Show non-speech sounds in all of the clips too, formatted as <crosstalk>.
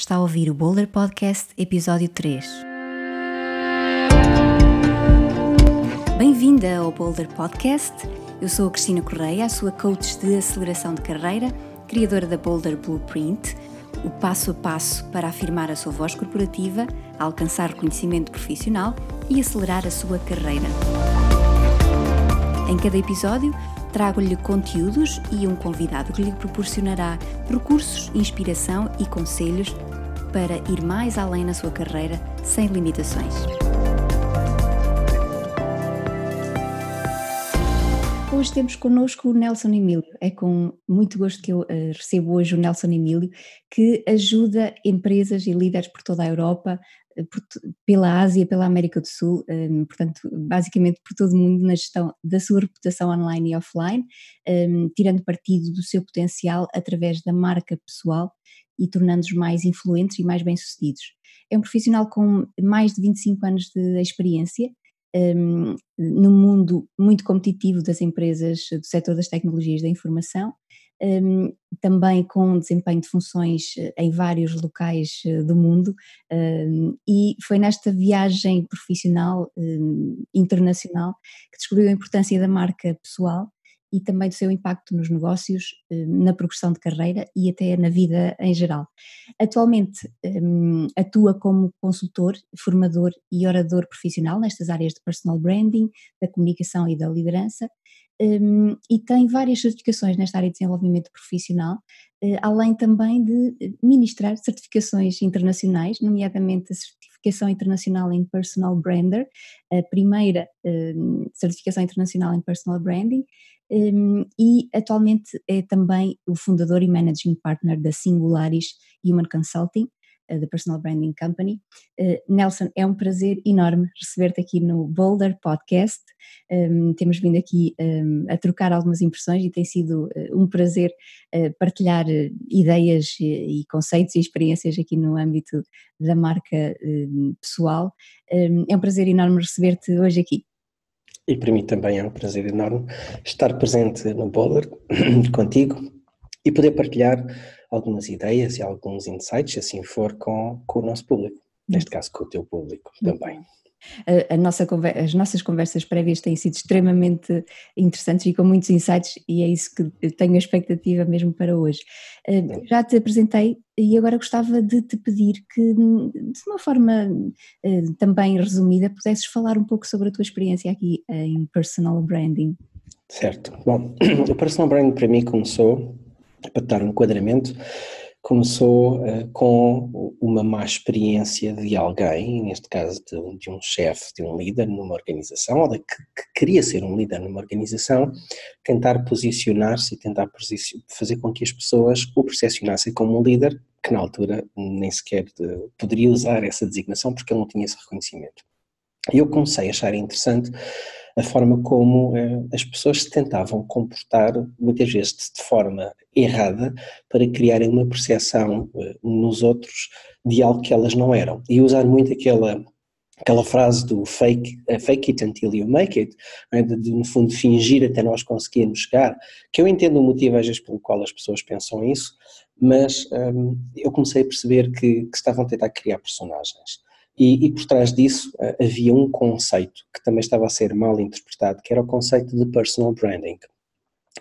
Está a ouvir o Boulder Podcast, episódio 3. Bem-vinda ao Boulder Podcast. Eu sou a Cristina Correia, a sua coach de aceleração de carreira, criadora da Boulder Blueprint, o passo a passo para afirmar a sua voz corporativa, alcançar reconhecimento profissional e acelerar a sua carreira. Em cada episódio, trago-lhe conteúdos e um convidado que lhe proporcionará recursos, inspiração e conselhos para ir mais além na sua carreira sem limitações. Hoje temos connosco o Nelson Emílio. É com muito gosto que eu uh, recebo hoje o Nelson Emílio, que ajuda empresas e líderes por toda a Europa, uh, por, pela Ásia, pela América do Sul, um, ehm, portanto, basicamente por todo o mundo na gestão da sua reputação online e offline, um, ehm, tirando partido do seu potencial através da marca pessoal e tornando-os mais influentes e mais bem-sucedidos. É um profissional com mais de 25 anos de experiência um, no mundo muito competitivo das empresas do setor das tecnologias da informação, um, também com desempenho de funções eh, em vários locais eh, do mundo, um, e foi nesta viagem profissional hum, internacional que descobriu a importância da marca pessoal e também do seu impacto nos negócios, eh, na progressão de carreira e até na vida em geral. Atualmente um, atua como consultor, formador e orador profissional nestas áreas de personal branding, da comunicação e da liderança. Um, e tem várias certificações nesta área de desenvolvimento profissional, uh, além também de ministrar certificações internacionais, nomeadamente a certificação internacional em Personal Brander, a primeira uh, certificação internacional em Personal Branding, um, e atualmente é também o fundador e managing partner da Singularis Human Consulting, uh, da Personal Branding Company. Uh, Nelson, é um prazer enorme receber-te aqui no Boulder Podcast. Um, temos vindo aqui um, a trocar algumas impressões e tem sido uh, um prazer partilhar ideias e, e, conceitos e experiências aqui no âmbito da marca pessoal. é um prazer enorme receber-te hoje aqui. E para mim também é um prazer enorme estar presente no Boulder <clears throat> contigo e poder partilhar algumas ideias e alguns insights, se assim for, com, com o nosso público, neste caso com o teu público também. A, a nossa, as nossas conversas prévias têm sido extremamente interessantes e com muitos insights, e é isso que tenho a expectativa mesmo para hoje. Uh, já te apresentei e agora gostava de te pedir que, de uma forma uh, também resumida, pudesses falar um pouco sobre a tua experiência aqui em personal branding. Certo. Bom, <clears throat> o personal branding para mim começou, para dar um enquadramento, começou uh, com uma má experiência de alguém, neste caso de, de um chefe, de um líder numa organização, ou de que, que, queria ser um líder numa organização, tentar posicionar-se e tentar fazer com que as pessoas o percepcionassem como um líder, que na altura nem sequer de, eh, poderia usar essa designação porque ele não tinha esse reconhecimento. E eu comecei a achar interessante a forma como eh, as pessoas se tentavam comportar, muitas vezes de forma errada, para criarem uma percepção eh, nos outros de algo que elas não eram. E usar muito aquela aquela frase do fake, uh, fake it until you make it, é? de, de, no fundo fingir até nós conseguirmos chegar, que eu entendo o motivo às vezes pelo qual as pessoas pensam isso, mas um, eu comecei a perceber que, que estavam a tentar criar personagens. E, e, por trás disso havia um conceito que também estava a ser mal interpretado, que era o conceito de personal branding.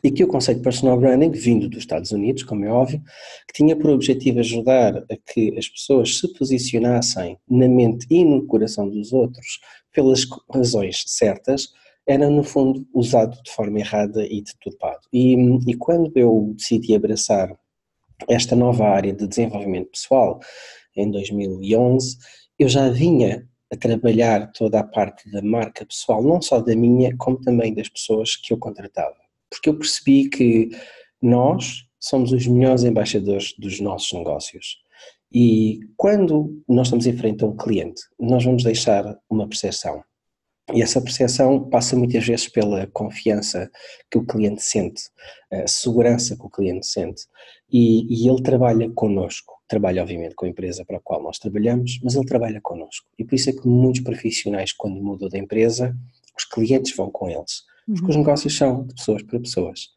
E que o conceito de personal branding, vindo dos Estados Unidos, como é óbvio, que tinha por objetivo ajudar a que as pessoas se posicionassem na mente e no coração dos outros pelas razões certas, era no fundo usado de forma errada e deturpado. E, e quando eu decidi abraçar esta nova área de desenvolvimento pessoal, em 2011, eu já vinha a trabalhar toda a parte da marca pessoal, não só da minha, como também das pessoas que eu contratava. Porque eu percebi que nós somos os melhores embaixadores dos nossos negócios. E quando nós estamos em frente a um cliente, nós vamos deixar uma percepção. E essa percepção passa muitas vezes pela confiança que o cliente sente, a segurança que o cliente sente. E, e, ele trabalha connosco. Trabalha, obviamente, com a empresa para a qual nós trabalhamos, mas ele trabalha connosco. E por isso é que muitos profissionais, quando mudam da empresa, os clientes vão com eles. Porque uhum. os negócios são de pessoas para pessoas.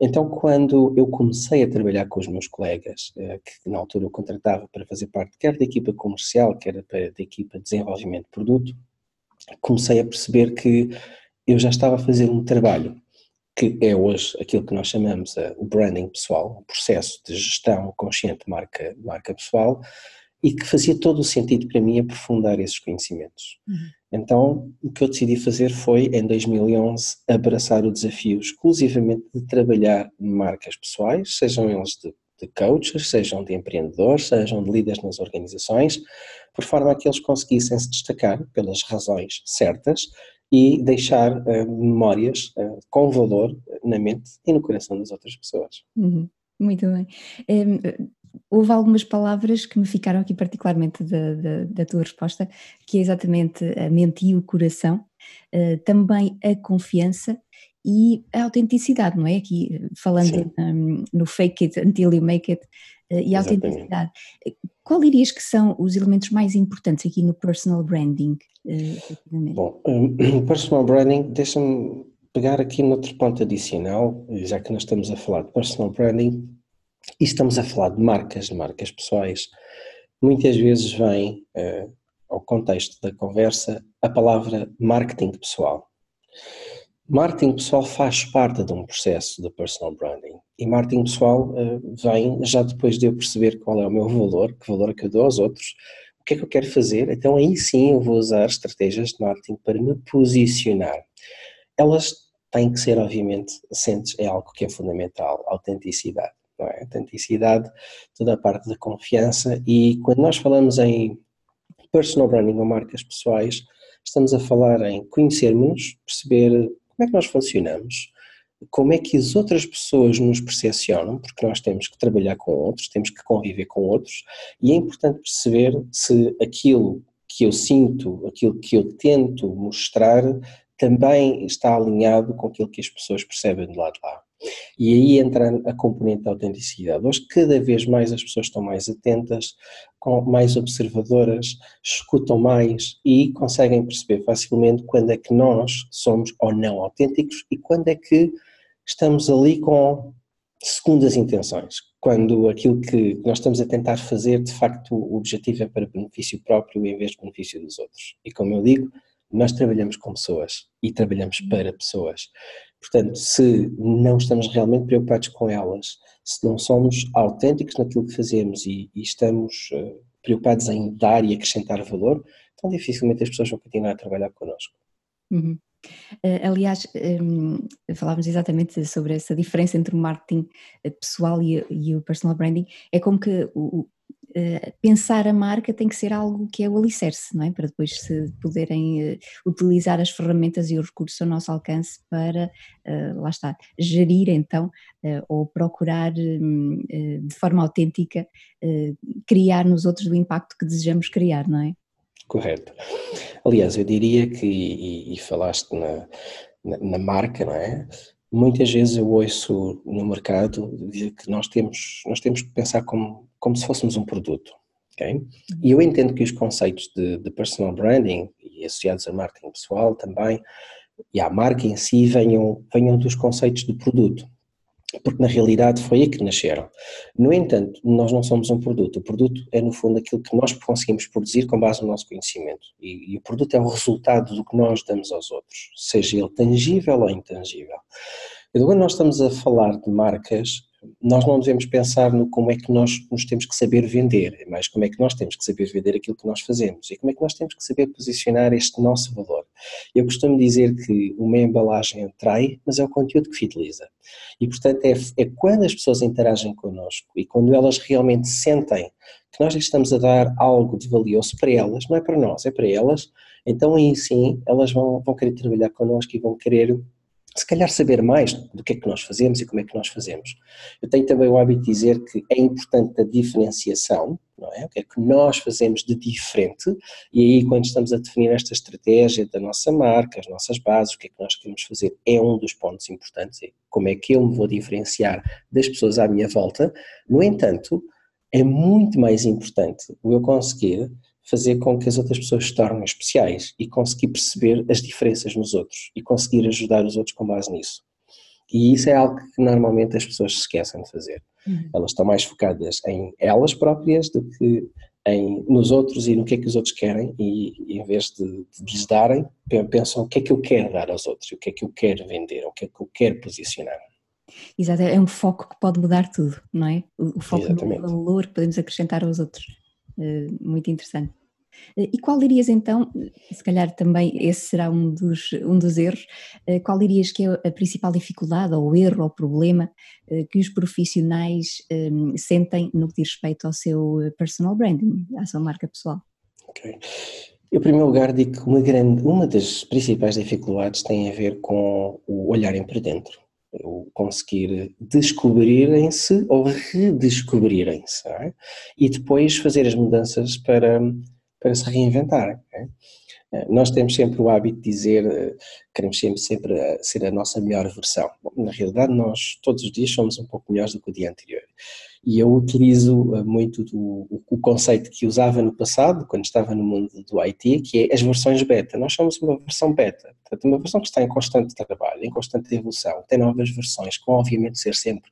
Então, quando eu comecei a trabalhar com os meus colegas, eh, que na altura eu contratava para fazer parte quer da equipa comercial, quer da equipa de desenvolvimento de produto, comecei a perceber que eu já estava a fazer um trabalho que é hoje aquilo que nós chamamos eh, o branding pessoal, o processo de gestão consciente de marca, marca pessoal, e que fazia todo o sentido para mim aprofundar esses conhecimentos. Uhum. Então, o que eu decidi fazer foi, em 2011, abraçar o desafio exclusivamente de trabalhar marcas pessoais, sejam eles de, de coaches, sejam de empreendedores, sejam de líderes nas organizações, por forma a que eles conseguissem se destacar pelas razões certas e deixar uh, memórias uh, com valor na mente e no coração das outras pessoas. Uhum. Muito bem. Um, houve algumas palavras que me ficaram aqui particularmente da, da, da, tua resposta, que é exatamente a mente e o coração, uh, também a confiança e a autenticidade, não é? Aqui falando um, no fake it until you make it uh, e a autenticidade. Qual dirias que são os elementos mais importantes aqui no personal branding? Uh, Bom, um, <clears throat> personal branding, deixa-me pegar aqui noutro ponto adicional, já que nós estamos a falar de personal branding, e estamos a falar de marcas, de marcas pessoais, muitas vezes vem uh, ao contexto da conversa a palavra marketing pessoal. Marketing pessoal faz parte de um processo de personal branding e marketing pessoal uh, vem já depois de eu perceber qual é o meu valor, que valor é que eu dou aos outros, o que é que eu quero fazer, então aí sim eu vou usar estratégias de marketing para me posicionar. Elas têm que ser, obviamente, sentes é algo que é fundamental, autenticidade não é? Autenticidade, toda a parte da confiança e quando nós falamos em personal branding ou marcas pessoais, estamos a falar em conhecermos, perceber como é que nós funcionamos, como é que as outras pessoas nos percepcionam, porque nós temos que trabalhar com outros, temos que conviver com outros, e é importante perceber se aquilo que eu sinto, aquilo que eu tento mostrar, também está alinhado com aquilo que as pessoas percebem do lado de lá. E aí entra a componente da autenticidade. Hoje, cada vez mais as pessoas estão mais atentas, mais observadoras, escutam mais e conseguem perceber facilmente quando é que nós somos ou não autênticos e quando é que estamos ali com segundas intenções. Quando aquilo que nós estamos a tentar fazer, de facto, o objetivo é para benefício próprio em vez de benefício dos outros. E como eu digo, nós trabalhamos com pessoas e trabalhamos para pessoas. Portanto, se não estamos realmente preocupados com elas, se não somos autênticos naquilo que fazemos e, e estamos uh, preocupados em dar e acrescentar valor, então dificilmente as pessoas vão continuar a trabalhar connosco. Uhum. Uh, aliás, um, falávamos exatamente sobre essa diferença entre o marketing eh, pessoal e o personal branding. É como que o, Uh, pensar a marca tem que ser algo que é o alicerce, não é? Para depois se poderem uh, utilizar as ferramentas e os recursos ao nosso alcance para, uh, lá está, gerir então, ou procurar hum, de forma autêntica criar nos outros o impacto que desejamos criar, não é? Correto. Aliás, eu diria que, e, e falaste na, na, na marca, não é? Muitas vezes eu ouço no mercado que nós temos, nós temos que pensar como, como se fôssemos um produto. Okay? E eu entendo que os conceitos de, de personal branding e associados a marketing pessoal também, e à marca em si, venham, venham dos conceitos de produto porque na realidade foi aí que nasceram. No entanto, nós não somos um produto, o produto é no fundo aquilo que nós conseguimos produzir com base no nosso conhecimento e, e o produto é o resultado do que nós damos aos outros, seja ele tangível ou intangível. E quando nós estamos a falar de marcas, nós não devemos pensar no como é que nós nos temos que saber vender, é mais como é que nós temos que saber vender aquilo que nós fazemos e como é que nós temos que saber posicionar este nosso valor. Eu costumo dizer que uma embalagem atrai, mas é o conteúdo que fideliza. E portanto é, é quando as pessoas interagem connosco e quando elas realmente sentem que nós estamos a dar algo de valioso para elas, não é para nós, é para elas, então aí sim elas vão, vão querer trabalhar connosco e vão querer se calhar saber mais do que é que nós fazemos e como é que nós fazemos. Eu tenho também o hábito de dizer que é importante a diferenciação, não é? O que é que nós fazemos de diferente e aí quando estamos a definir esta estratégia da nossa marca, as nossas bases, o que é que nós queremos fazer, é um dos pontos importantes, é como é que eu me vou diferenciar das pessoas à minha volta. No entanto, é muito mais importante o eu conseguir fazer com que as outras pessoas se tornem especiais e conseguir perceber as diferenças nos outros e conseguir ajudar os outros com base nisso. E isso é algo que normalmente as pessoas se esquecem de fazer. Uhum. Elas estão mais focadas em elas próprias do que em, nos outros e no que é que os outros querem e em vez de, de lhes darem, pensam o que é que eu quero dar aos outros, o que é que eu quero vender, o que é que eu quero posicionar. Exato, é um foco que pode mudar tudo, não é? O, foco Exatamente. no valor que podemos acrescentar aos outros. Uh, muito interessante. Uh, e qual dirias então, se calhar também esse será um dos, um dos erros, qual dirias que é a principal dificuldade ou erro ou problema que os profissionais sentem no que diz respeito ao seu personal branding, à sua marca pessoal? Ok. Em primeiro lugar, digo que uma, grande, uma das principais dificuldades tem a ver com o olharem para dentro o conseguir descobrirem-se ou redescobrirem-se é? e depois fazer as mudanças para, para se reinventarem. É? Eh, nós temos sempre o hábito de dizer, eh, queremos sempre, sempre eh, ser a nossa melhor versão. Bom, na realidade, nós todos os dias somos um pouco melhores do que o dia anterior. E eu utilizo muito do, o conceito que usava no passado, quando estava no mundo do IT, que é as versões beta. Nós somos uma versão beta, portanto, uma versão que está em constante trabalho, em constante evolução, tem novas versões, vão obviamente ser sempre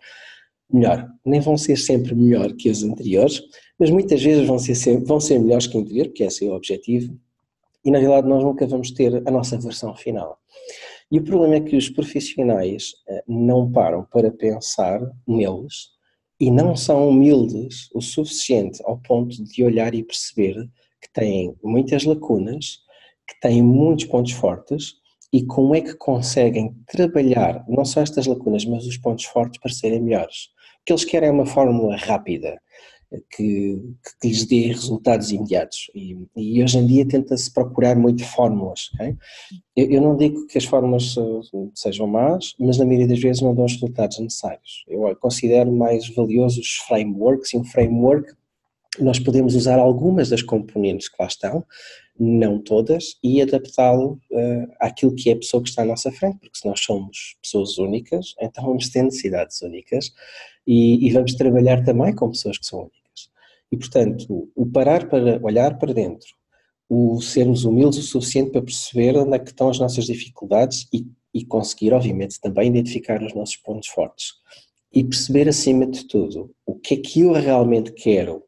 melhor. Nem vão ser sempre melhor que as anteriores, mas muitas vezes vão ser, sempre, vão ser melhores que a anterior, porque esse é o objetivo, e na realidade nós nunca vamos ter a nossa versão final. E o problema é que os profissionais eh, não param para pensar neles e não são humildes o suficiente ao ponto de olhar e perceber que têm muitas lacunas, que têm muitos pontos fortes e como é que conseguem trabalhar não só estas lacunas, mas os pontos fortes para serem melhores. O que eles querem é uma fórmula rápida, que, que lhes dê resultados imediatos. E, e hoje em dia tenta-se procurar muito fórmulas. Okay? Eu, eu, não digo que as fórmulas sejam más, mas na maioria das vezes não dão os resultados necessários. Eu considero mais valiosos os frameworks e um framework nós podemos usar algumas das componentes que lá estão, não todas, e adaptá-lo uh, àquilo que é a pessoa que está à nossa frente, porque se nós somos pessoas únicas, então vamos ter necessidades únicas e, e vamos trabalhar também com pessoas que são únicas. E, portanto, o parar para olhar para dentro, o sermos humildes o suficiente para perceber onde é que estão as nossas dificuldades e, e conseguir, obviamente, também identificar os nossos pontos fortes. E perceber, acima de tudo, o que é que eu realmente quero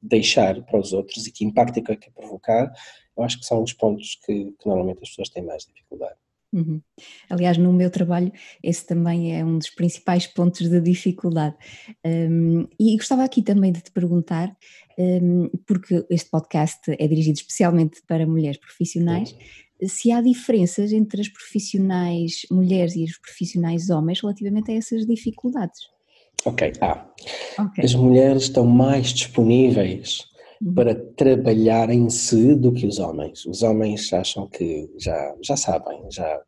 deixar para os outros e que impacto é que eu quero provocar, eu acho que são os pontos que, que normalmente as pessoas têm mais dificuldade. Uhum. Aliás, no meu trabalho, esse também é um dos principais pontos de dificuldade. Um, e gostava aqui também de te perguntar, um, porque este podcast é dirigido especialmente para mulheres profissionais, uhum. se há diferenças entre as profissionais mulheres e os profissionais homens relativamente a essas dificuldades. Ok, há. Okay. As mulheres estão mais disponíveis. Para trabalhar em si do que os homens. Os homens acham que já, já sabem, já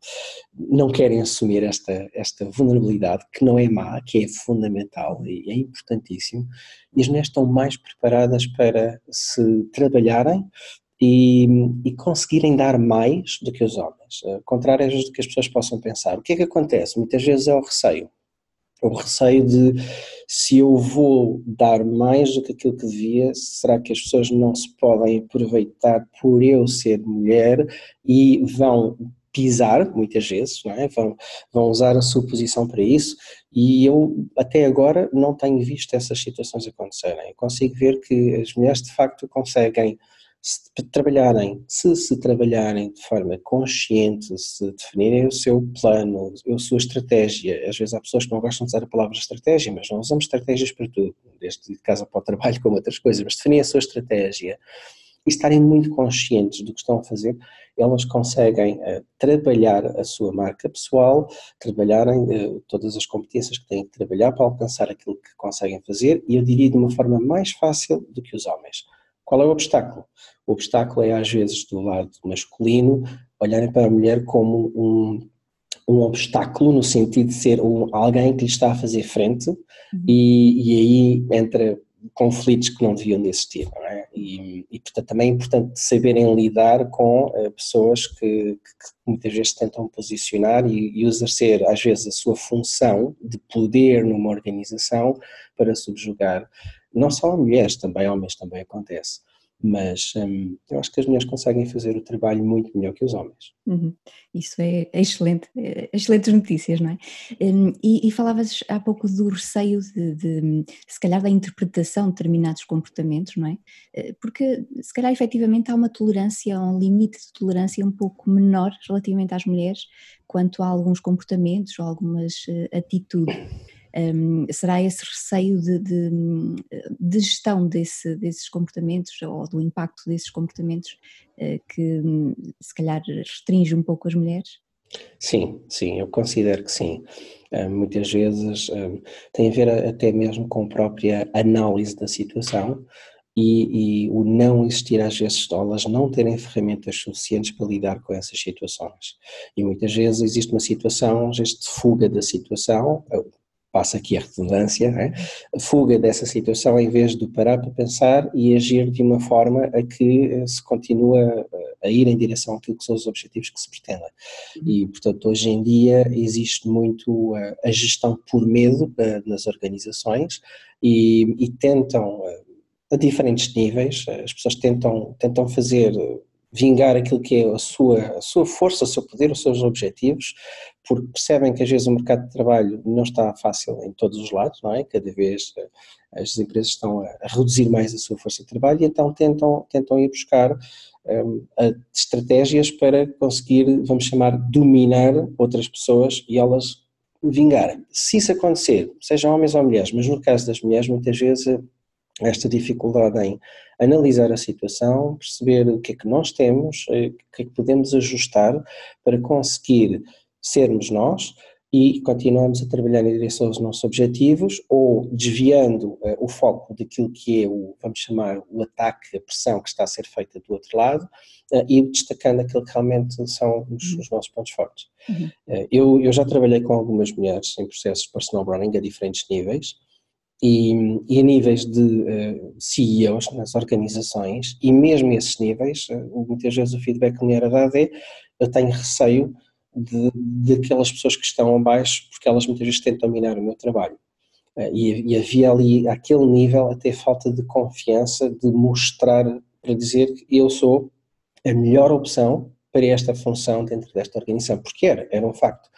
não querem assumir esta, esta vulnerabilidade que não é má, que é fundamental e é importantíssimo, e as mulheres estão mais preparadas para se trabalharem e, e, conseguirem dar mais do que os homens, contrário do que as pessoas possam pensar. O que é que acontece? Muitas vezes é o receio o receio de se eu vou dar mais do que aquilo que devia, será que as pessoas não se podem aproveitar por eu ser mulher e vão pisar, muitas vezes, é? vão, vão usar a sua posição para isso, e eu até agora não tenho visto essas situações acontecerem. Eu consigo ver que as mulheres de facto conseguem se trabalharem, se se trabalharem de forma consciente, se definirem o seu plano, a sua estratégia, às vezes há pessoas que não gostam de usar a palavra estratégia, mas não usamos estratégias para tudo, desde de casa para o trabalho como outras coisas, mas definirem a sua estratégia e estarem muito conscientes do que estão a fazer, elas conseguem uh, trabalhar a sua marca pessoal, trabalharem uh, todas as competências que têm que trabalhar para alcançar aquilo que conseguem fazer e eu diria de uma forma mais fácil do que os homens. Qual é o obstáculo? O obstáculo é, às vezes, do lado masculino, olharem para a mulher como um, um obstáculo, no sentido de ser um, alguém que lhe está a fazer frente, uhum. e, e aí entra conflitos que não deviam existir, não é? E, e, portanto também é importante saberem lidar com uh, pessoas que, que, que, muitas vezes tentam posicionar e, e exercer às vezes a sua função de poder numa organização para subjugar não só mulheres, também homens também acontece. mas hum, eu acho que as mulheres conseguem fazer o trabalho muito melhor que os homens. Uhum. Isso é excelente, é excelentes notícias, não é? Um, e, e, falavas há pouco do receio de, de, se calhar, da interpretação de determinados comportamentos, não é? Eh, porque, se calhar, efetivamente há uma tolerância, um limite de tolerância um pouco menor relativamente às mulheres quanto a alguns comportamentos algumas uh, atitudes. Um, será esse receio de, de, de gestão desse, desses comportamentos ou do impacto desses comportamentos uh, que se calhar restringe um pouco as mulheres? Sim, sim, eu considero que sim. Muitas vezes tem a ver até mesmo com a própria análise da situação e, e, o não existir às vezes, elas não terem ferramentas suficientes para lidar com essas situações. E muitas vezes existe uma situação, de fuga da situação, passa aqui a redundância, é? fuga dessa situação em vez de parar para pensar e agir de uma forma a que eh, se continua eh, a ir em direção àquilo que são os objetivos que se pretendem. Uhum. E, portanto, hoje em dia existe muito a, a gestão por medo nas organizações e, e tentam, a diferentes níveis, as pessoas tentam, tentam fazer vingar aquilo que é a sua, a sua força, o seu poder, os seus objetivos, porque percebem que às vezes o mercado de trabalho não está fácil em todos os lados, não é? Cada vez eh, as empresas estão a, reduzir mais a sua força de trabalho e então tentam, tentam ir buscar um, estratégias para conseguir, vamos chamar, dominar outras pessoas e elas vingarem. Se isso acontecer, sejam homens ou mulheres, mas no caso das mulheres, muitas vezes esta dificuldade em analisar a situação, perceber o que é que nós temos, eh, o que é que podemos ajustar para conseguir sermos nós e continuamos a trabalhar em direção aos nossos objetivos ou desviando uh, o foco daquilo que é o, vamos chamar, o ataque, a pressão que está a ser feita do outro lado uh, e destacando aquilo que realmente são os, uhum. os nossos pontos fortes. Uhum. Uh, eu, eu já trabalhei com algumas mulheres em processos de personal branding a diferentes níveis e, e a níveis de uh, CEOs nas organizações e mesmo esses níveis, muitas vezes o feedback que me era dado é eu tenho receio de, de aquelas pessoas que estão abaixo, porque elas muitas vezes tentam minar o meu trabalho. Eh, e, e havia ali, àquele nível, até falta de confiança de mostrar, para dizer que eu sou a melhor opção para esta função dentro desta organização, porque era, era um facto.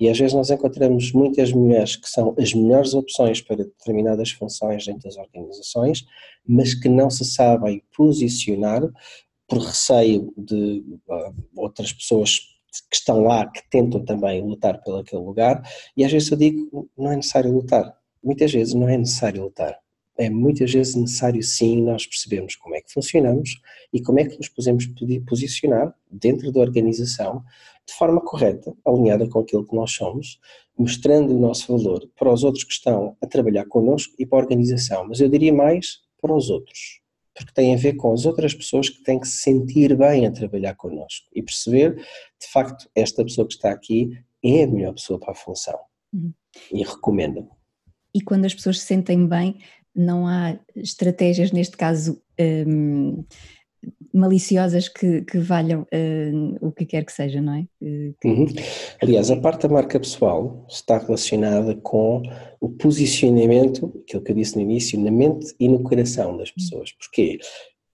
E às vezes nós encontramos muitas mulheres que são as melhores opções para determinadas funções dentro das organizações, mas que não se sabem posicionar por receio de uh, outras pessoas que estão lá, que tentam também lutar pelo aquele lugar, e às vezes eu digo, não é necessário lutar. Muitas vezes não é necessário lutar. É muitas vezes necessário sim nós percebemos como é que funcionamos e como é que nos podemos posicionar dentro da organização de forma correta, alinhada com aquilo que nós somos, mostrando o nosso valor para os outros que estão a trabalhar connosco e para a organização, mas eu diria mais para os outros porque tem a ver com as outras pessoas que têm que se sentir bem a trabalhar connosco e perceber, de facto, esta pessoa que está aqui é a melhor pessoa para a função uhum. e recomenda. E quando as pessoas se sentem bem, não há estratégias, neste caso, um, maliciosas que, que valham uh, o que quer que seja, não é? Que... Uhum. Aliás, a parte da marca pessoal está relacionada com o posicionamento, aquilo que eu disse no início, na mente e no coração das pessoas. Porquê?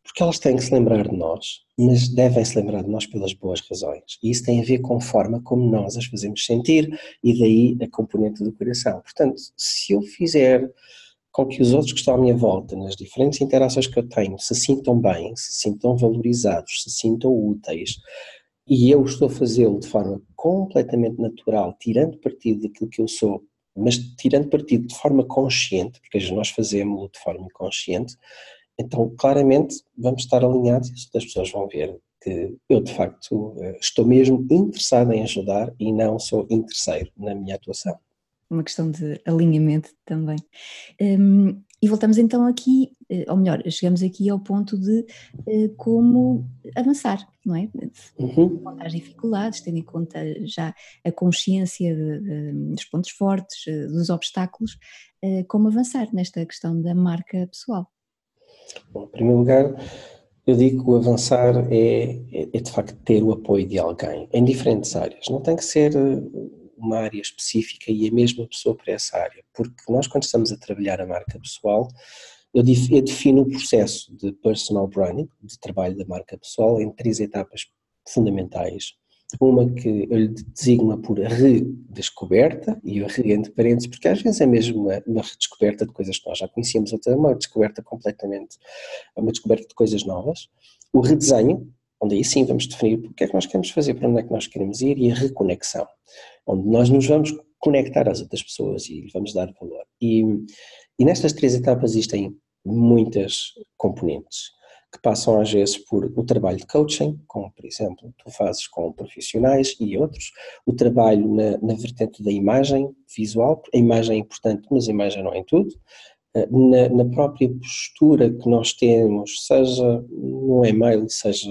Porque elas têm que se lembrar de nós, mas devem se lembrar de nós pelas boas razões. E isso tem a ver com a forma como nós as fazemos sentir e daí a componente do coração. Portanto, se eu fizer com que os outros que estão à minha volta, nas diferentes interações que eu tenho, se sintam bem, se sintam valorizados, se sintam úteis, e eu estou a fazê-lo de forma completamente natural, tirando partido daquilo que eu sou, mas tirando partido de forma consciente, porque nós fazemos-lo de forma inconsciente, então claramente vamos estar alinhados e as pessoas vão ver que eu de facto eh, estou mesmo interessado em ajudar e não sou interesseiro na minha atuação uma questão de alinhamento também. Um, e voltamos então aqui, eh, ou melhor, chegamos aqui ao ponto de uh, como avançar, não é? Uhum. Contar as dificuldades, tendo em conta já a consciência de, de, dos pontos fortes, eh, dos obstáculos, uh, como avançar nesta questão da marca pessoal. Bom, em primeiro lugar, eu digo que o avançar é, é, é de facto ter o apoio de alguém, em diferentes áreas. Não tem que ser uma área específica e a mesma pessoa para essa área, porque nós quando estamos a trabalhar a marca pessoal, eu, defino o processo de personal branding, de trabalho da marca pessoal, em três etapas fundamentais. Uma que eu lhe designo por redescoberta, e eu re entre parênteses, porque às vezes é mesmo uma, uma redescoberta de coisas que nós já conhecíamos, outra é uma descoberta completamente, uma descoberta de coisas novas. O redesenho, onde aí sim vamos definir o que é que nós queremos fazer, para onde é que nós queremos ir, e a reconexão, onde nós nos vamos conectar às outras pessoas e vamos dar valor. E, e nestas três etapas existem muitas componentes que passam às vezes por o trabalho de coaching, como por exemplo tu fazes com profissionais e outros, o trabalho na, na vertente da imagem visual, a imagem é importante, mas a imagem não é tudo, na, na, própria postura que nós temos, seja no e-mail, seja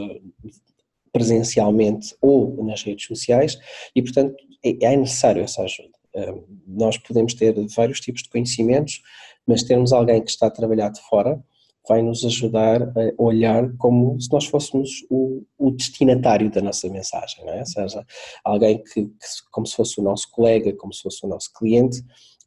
presencialmente ou nas redes sociais, e portanto é, é necessário essa ajuda. Nós podemos ter vários tipos de conhecimentos, mas termos alguém que está a trabalhar de fora vai nos ajudar a olhar como se nós fôssemos o, o destinatário da nossa mensagem, não é? Ou seja, alguém que, que, como se fosse o nosso colega, como se fosse o nosso cliente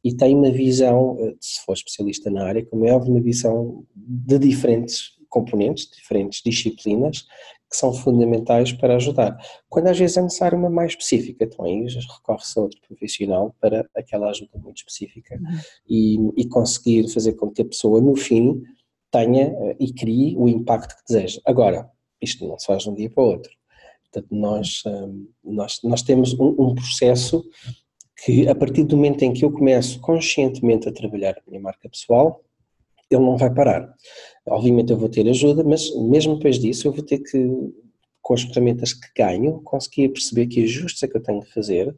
e tem uma visão, eh, se for especialista na área, como é óbvio, uma visão de diferentes componentes, diferentes disciplinas que são fundamentais para ajudar. Quando às vezes é necessário uma mais específica, então aí recorre-se a outro profissional para aquela ajuda muito específica uhum. e, e, conseguir fazer com que a pessoa no fim tenha eh, e crie o impacto que deseja. Agora, isto não se faz de um dia para o outro. Portanto, nós, hum, nós, nós temos um, um processo que a partir do momento em que eu começo conscientemente a trabalhar a minha marca pessoal, ele não vai parar. Obviamente eu vou ter ajuda, mas mesmo depois disso eu vou ter que, com as ferramentas que ganho, conseguir perceber que ajustes é que eu tenho que fazer,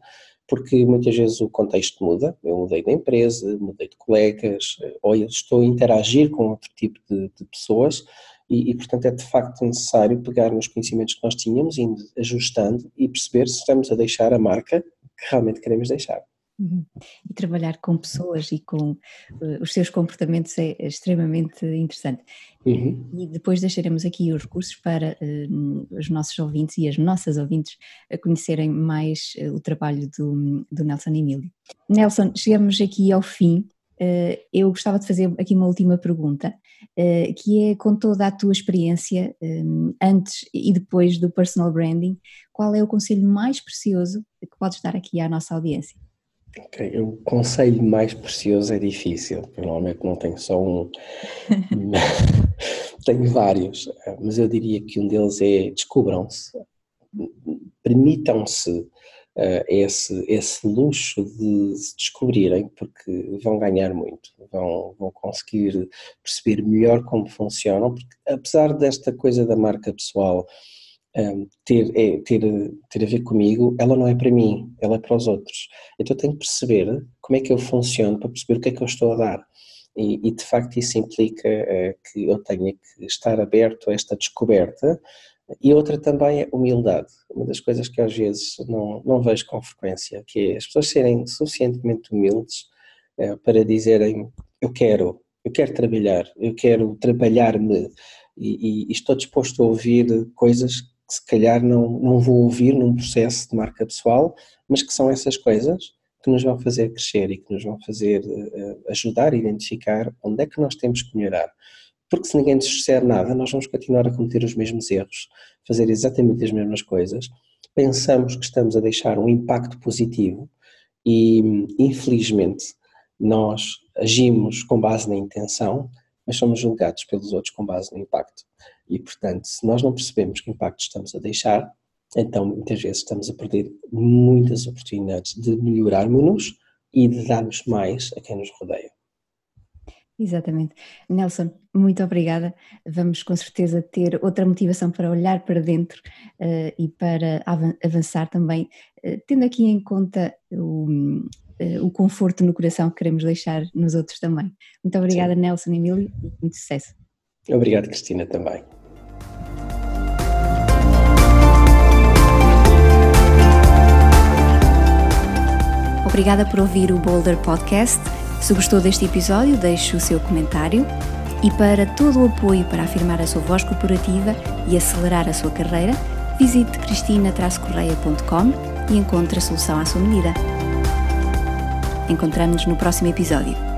porque muitas vezes o contexto muda, eu mudei de empresa, mudei de colegas, ou eu estou a interagir com outro tipo de, de pessoas e, e, portanto é de facto necessário pegar nos conhecimentos que nós tínhamos, indo ajustando e perceber se estamos a deixar a marca que realmente queremos deixar. Uhum. E trabalhar com pessoas e com uh, os seus comportamentos é extremamente interessante. Uhum. E depois deixaremos aqui os recursos para uh, os nossos ouvintes e as nossas ouvintes a conhecerem mais uh, o trabalho do, do Nelson Emílio. Nelson, chegamos aqui ao fim. eu gostava de fazer aqui uma última pergunta, que é com toda a tua experiência antes e depois do personal branding, qual é o conselho mais precioso que podes dar aqui à nossa audiência? Okay. O conselho mais precioso é difícil, normalmente não tenho só um, <laughs> <laughs> tenho vários, mas eu diria que um deles é descubram-se, permitam-se uh, esse, esse luxo de se descobrirem, porque vão ganhar muito, vão, vão conseguir perceber melhor como funcionam, porque apesar desta coisa da marca pessoal um, ter, é, ter, ter a ver comigo, ela não é para mim, ela é para os outros. Então eu tenho que perceber como é que eu funciono para perceber o que é que eu estou a dar. E, e de facto isso implica uh, que eu tenha que estar aberto a esta descoberta. E outra também é humildade. Uma das coisas que às vezes não, não vejo com frequência, que é as pessoas serem suficientemente humildes uh, para dizerem eu quero, eu quero trabalhar, eu quero trabalhar-me e, e, estou disposto a ouvir coisas que se calhar não, não vou ouvir num processo de marca pessoal, mas que são essas coisas que nos vão fazer crescer e que nos vão fazer uh, ajudar a identificar onde é que nós temos que melhorar. Porque se ninguém nos disser nada, nós vamos continuar a cometer os mesmos erros, fazer exatamente as mesmas coisas. Pensamos que estamos a deixar um impacto positivo e, infelizmente, nós agimos com base na intenção, mas somos julgados pelos outros com base no impacto. E, portanto, se nós não percebemos que impacto estamos a deixar, então muitas vezes estamos a perder muitas oportunidades de melhorarmos-nos e de darmos mais a quem nos rodeia. Exatamente. Nelson, muito obrigada. Vamos com certeza ter outra motivação para olhar para dentro uh, e para avançar também, uh, tendo aqui em conta o, uh, o conforto no coração que queremos deixar nos outros também. Muito obrigada, Sim. Nelson Emílio, e muito sucesso. Obrigado, Cristina, também. Obrigada por ouvir o Boulder Podcast. Se gostou deste episódio, deixe o seu comentário. E para todo o apoio para afirmar a sua voz corporativa e acelerar a sua carreira, visite cristina-correia.com e encontre a solução à sua medida. Encontramos-nos no próximo episódio.